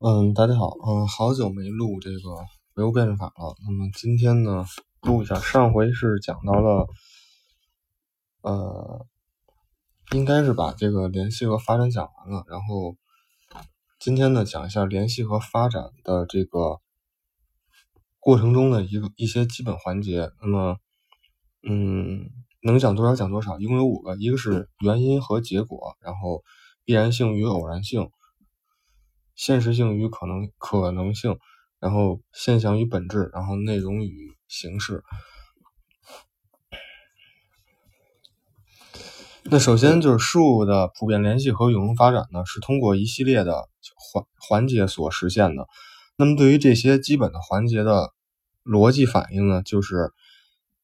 嗯，大家好，嗯，好久没录这个唯物辩证法了。那么今天呢，录一下。上回是讲到了，呃，应该是把这个联系和发展讲完了。然后今天呢，讲一下联系和发展的这个过程中的一个一些基本环节。那么，嗯，能讲多少讲多少，一共有五个，一个是原因和结果，然后必然性与偶然性。现实性与可能可能性，然后现象与本质，然后内容与形式。那首先就是事物的普遍联系和永恒发展呢，是通过一系列的环环节所实现的。那么对于这些基本的环节的逻辑反应呢，就是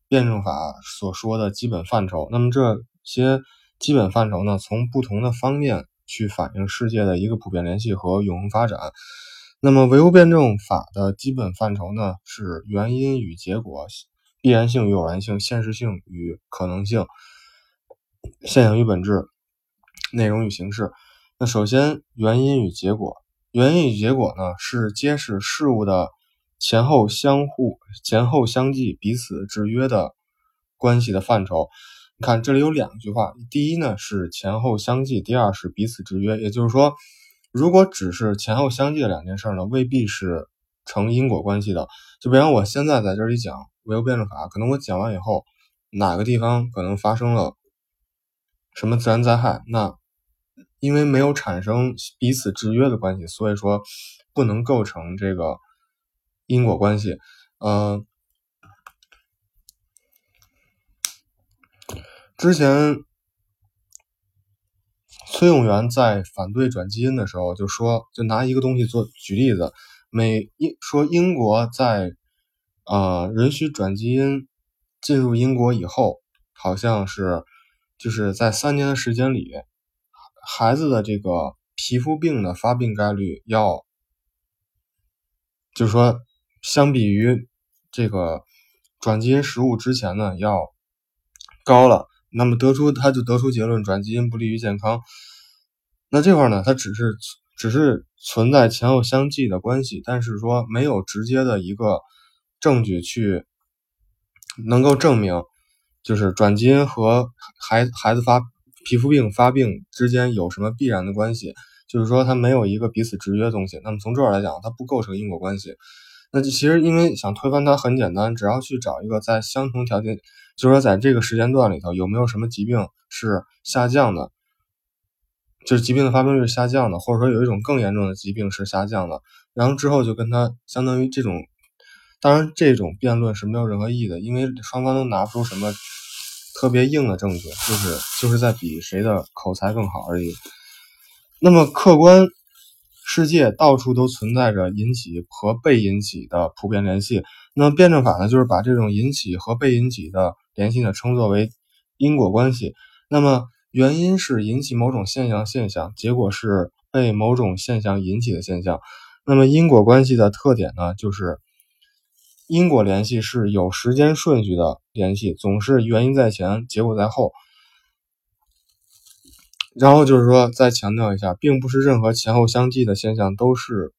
辩证法所说的基本范畴。那么这些基本范畴呢，从不同的方面。去反映世界的一个普遍联系和永恒发展。那么唯物辩证法的基本范畴呢，是原因与结果、必然性与偶然性、现实性与可能性、现象与本质、内容与形式。那首先，原因与结果，原因与结果呢，是揭示事物的前后相互、前后相继、彼此制约的关系的范畴。你看，这里有两句话。第一呢是前后相继，第二是彼此制约。也就是说，如果只是前后相继的两件事呢，未必是成因果关系的。就比方我现在在这里讲唯物辩证法，可能我讲完以后，哪个地方可能发生了什么自然灾害，那因为没有产生彼此制约的关系，所以说不能构成这个因果关系。嗯。之前，崔永元在反对转基因的时候就说，就拿一个东西做举例子，美英说英国在啊允许转基因进入英国以后，好像是就是在三年的时间里，孩子的这个皮肤病的发病概率要，就是说相比于这个转基因食物之前呢要高了。那么得出他就得出结论，转基因不利于健康。那这块呢，它只是只是存在前后相继的关系，但是说没有直接的一个证据去能够证明，就是转基因和孩孩子发皮肤病发病之间有什么必然的关系，就是说它没有一个彼此制约的东西。那么从这儿来讲，它不构成因果关系。那就其实因为想推翻它很简单，只要去找一个在相同条件。就是说，在这个时间段里头，有没有什么疾病是下降的？就是疾病的发病率下降的，或者说有一种更严重的疾病是下降的。然后之后就跟他相当于这种，当然这种辩论是没有任何意义的，因为双方都拿不出什么特别硬的证据，就是就是在比谁的口才更好而已。那么客观世界到处都存在着引起和被引起的普遍联系。那么辩证法呢，就是把这种引起和被引起的联系呢称作为因果关系。那么原因是引起某种现象现象，结果是被某种现象引起的现象。那么因果关系的特点呢，就是因果联系是有时间顺序的联系，总是原因在前，结果在后。然后就是说，再强调一下，并不是任何前后相继的现象都是。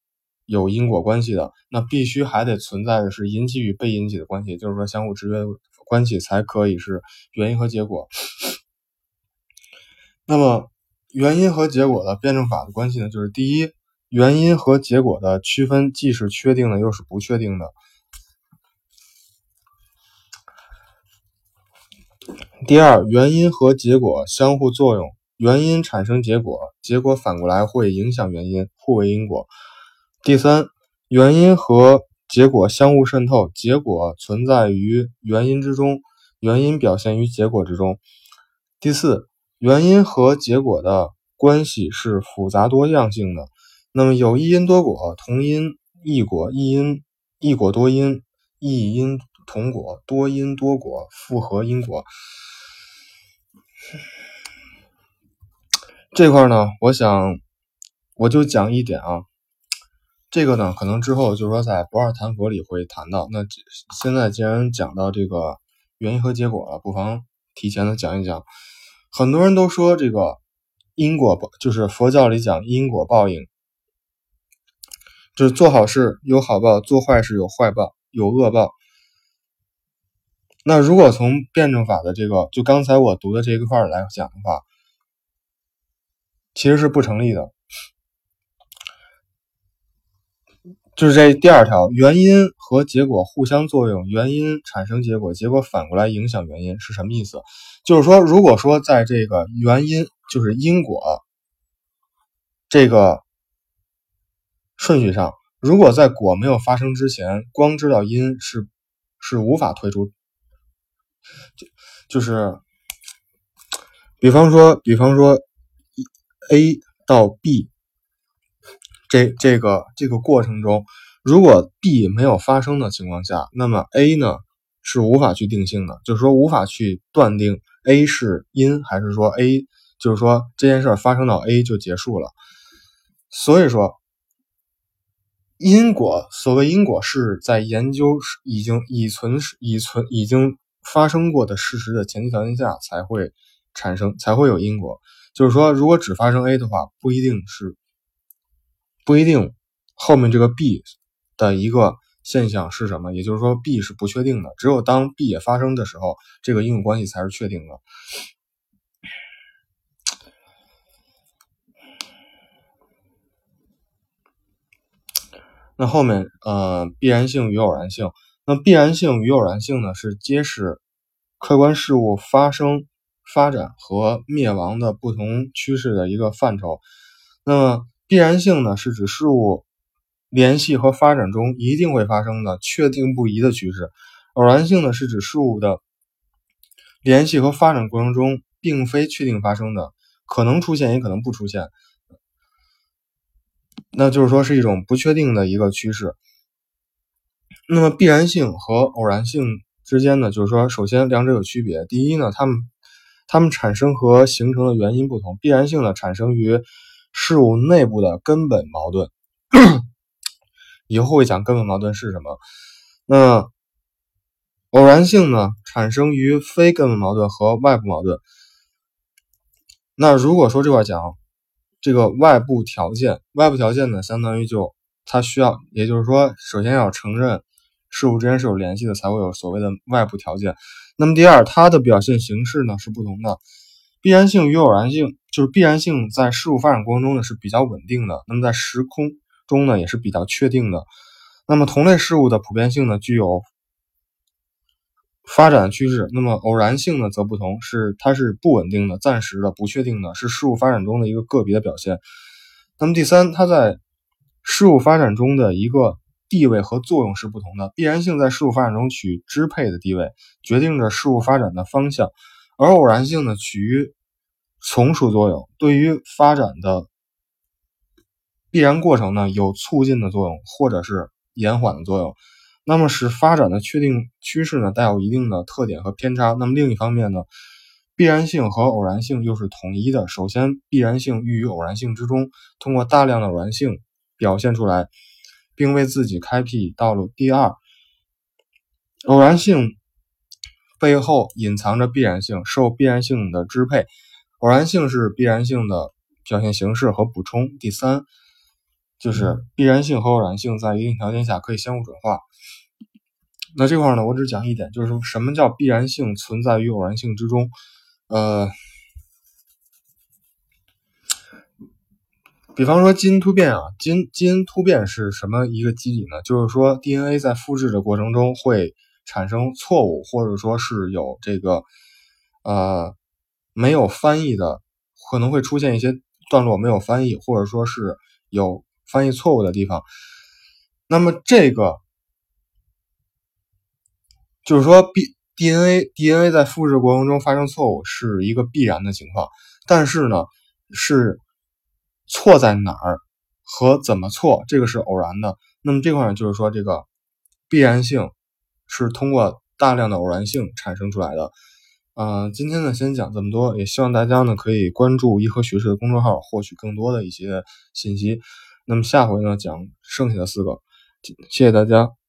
有因果关系的，那必须还得存在的是引起与被引起的关系，就是说相互制约关系才可以是原因和结果。那么原因和结果的辩证法的关系呢？就是第一，原因和结果的区分既是确定的又是不确定的。第二，原因和结果相互作用，原因产生结果，结果反过来会影响原因，互为因果。第三，原因和结果相互渗透，结果存在于原因之中，原因表现于结果之中。第四，原因和结果的关系是复杂多样性的。那么有一因多果，同因异果，异因异果多因，异因同果，多因多果，复合因果。这块呢，我想我就讲一点啊。这个呢，可能之后就是说在不二谈佛里会谈到。那现在既然讲到这个原因和结果了，不妨提前的讲一讲。很多人都说这个因果报就是佛教里讲因果报应。就是做好事有好报，做坏事有坏报，有恶报。那如果从辩证法的这个，就刚才我读的这一块来讲的话，其实是不成立的。就是这第二条，原因和结果互相作用，原因产生结果，结果反过来影响原因，是什么意思？就是说，如果说在这个原因，就是因果这个顺序上，如果在果没有发生之前，光知道因是是无法推出，就就是，比方说，比方说，A 到 B。这这个这个过程中，如果 B 没有发生的情况下，那么 A 呢是无法去定性的，就是说无法去断定 A 是因还是说 A 就是说这件事发生到 A 就结束了。所以说，因果所谓因果是在研究已经已存已存已经发生过的事实的前提条件下才会产生才会有因果。就是说，如果只发生 A 的话，不一定是。不一定，后面这个 B 的一个现象是什么？也就是说，B 是不确定的。只有当 B 也发生的时候，这个因果关系才是确定的。那后面，呃，必然性与偶然性。那必然性与偶然性呢，是揭示客观事物发生、发展和灭亡的不同趋势的一个范畴。那么，必然性呢，是指事物联系和发展中一定会发生的确定不移的趋势；偶然性呢，是指事物的联系和发展过程中并非确定发生的，可能出现也可能不出现。那就是说是一种不确定的一个趋势。那么必然性和偶然性之间呢，就是说首先两者有区别。第一呢，它们它们产生和形成的原因不同。必然性呢，产生于事物内部的根本矛盾，以后会讲根本矛盾是什么。那偶然性呢，产生于非根本矛盾和外部矛盾。那如果说这块讲这个外部条件，外部条件呢，相当于就它需要，也就是说，首先要承认事物之间是有联系的，才会有所谓的外部条件。那么第二，它的表现形式呢是不同的。必然性与偶然性，就是必然性在事物发展过程中呢是比较稳定的，那么在时空中呢也是比较确定的。那么同类事物的普遍性呢具有发展趋势，那么偶然性呢则不同，是它是不稳定的、暂时的、不确定的，是事物发展中的一个个别的表现。那么第三，它在事物发展中的一个地位和作用是不同的。必然性在事物发展中取支配的地位，决定着事物发展的方向。而偶然性呢，取于从属作用，对于发展的必然过程呢，有促进的作用，或者是延缓的作用。那么使发展的确定趋势呢，带有一定的特点和偏差。那么另一方面呢，必然性和偶然性又是统一的。首先，必然性寓于偶然性之中，通过大量的偶然性表现出来，并为自己开辟道路。第二，偶然性。背后隐藏着必然性，受必然性的支配，偶然性是必然性的表现形式和补充。第三，就是必然性和偶然性在一定条件下可以相互转化。那这块呢，我只讲一点，就是说什么叫必然性存在于偶然性之中。呃，比方说基因突变啊，基因基因突变是什么一个机理呢？就是说 DNA 在复制的过程中会。产生错误，或者说是有这个呃没有翻译的，可能会出现一些段落没有翻译，或者说是有翻译错误的地方。那么这个就是说，B DNA DNA 在复制过程中发生错误是一个必然的情况，但是呢，是错在哪儿和怎么错，这个是偶然的。那么这块呢，就是说这个必然性。是通过大量的偶然性产生出来的。嗯，今天呢先讲这么多，也希望大家呢可以关注一和学士的公众号，获取更多的一些信息。那么下回呢讲剩下的四个，谢谢大家。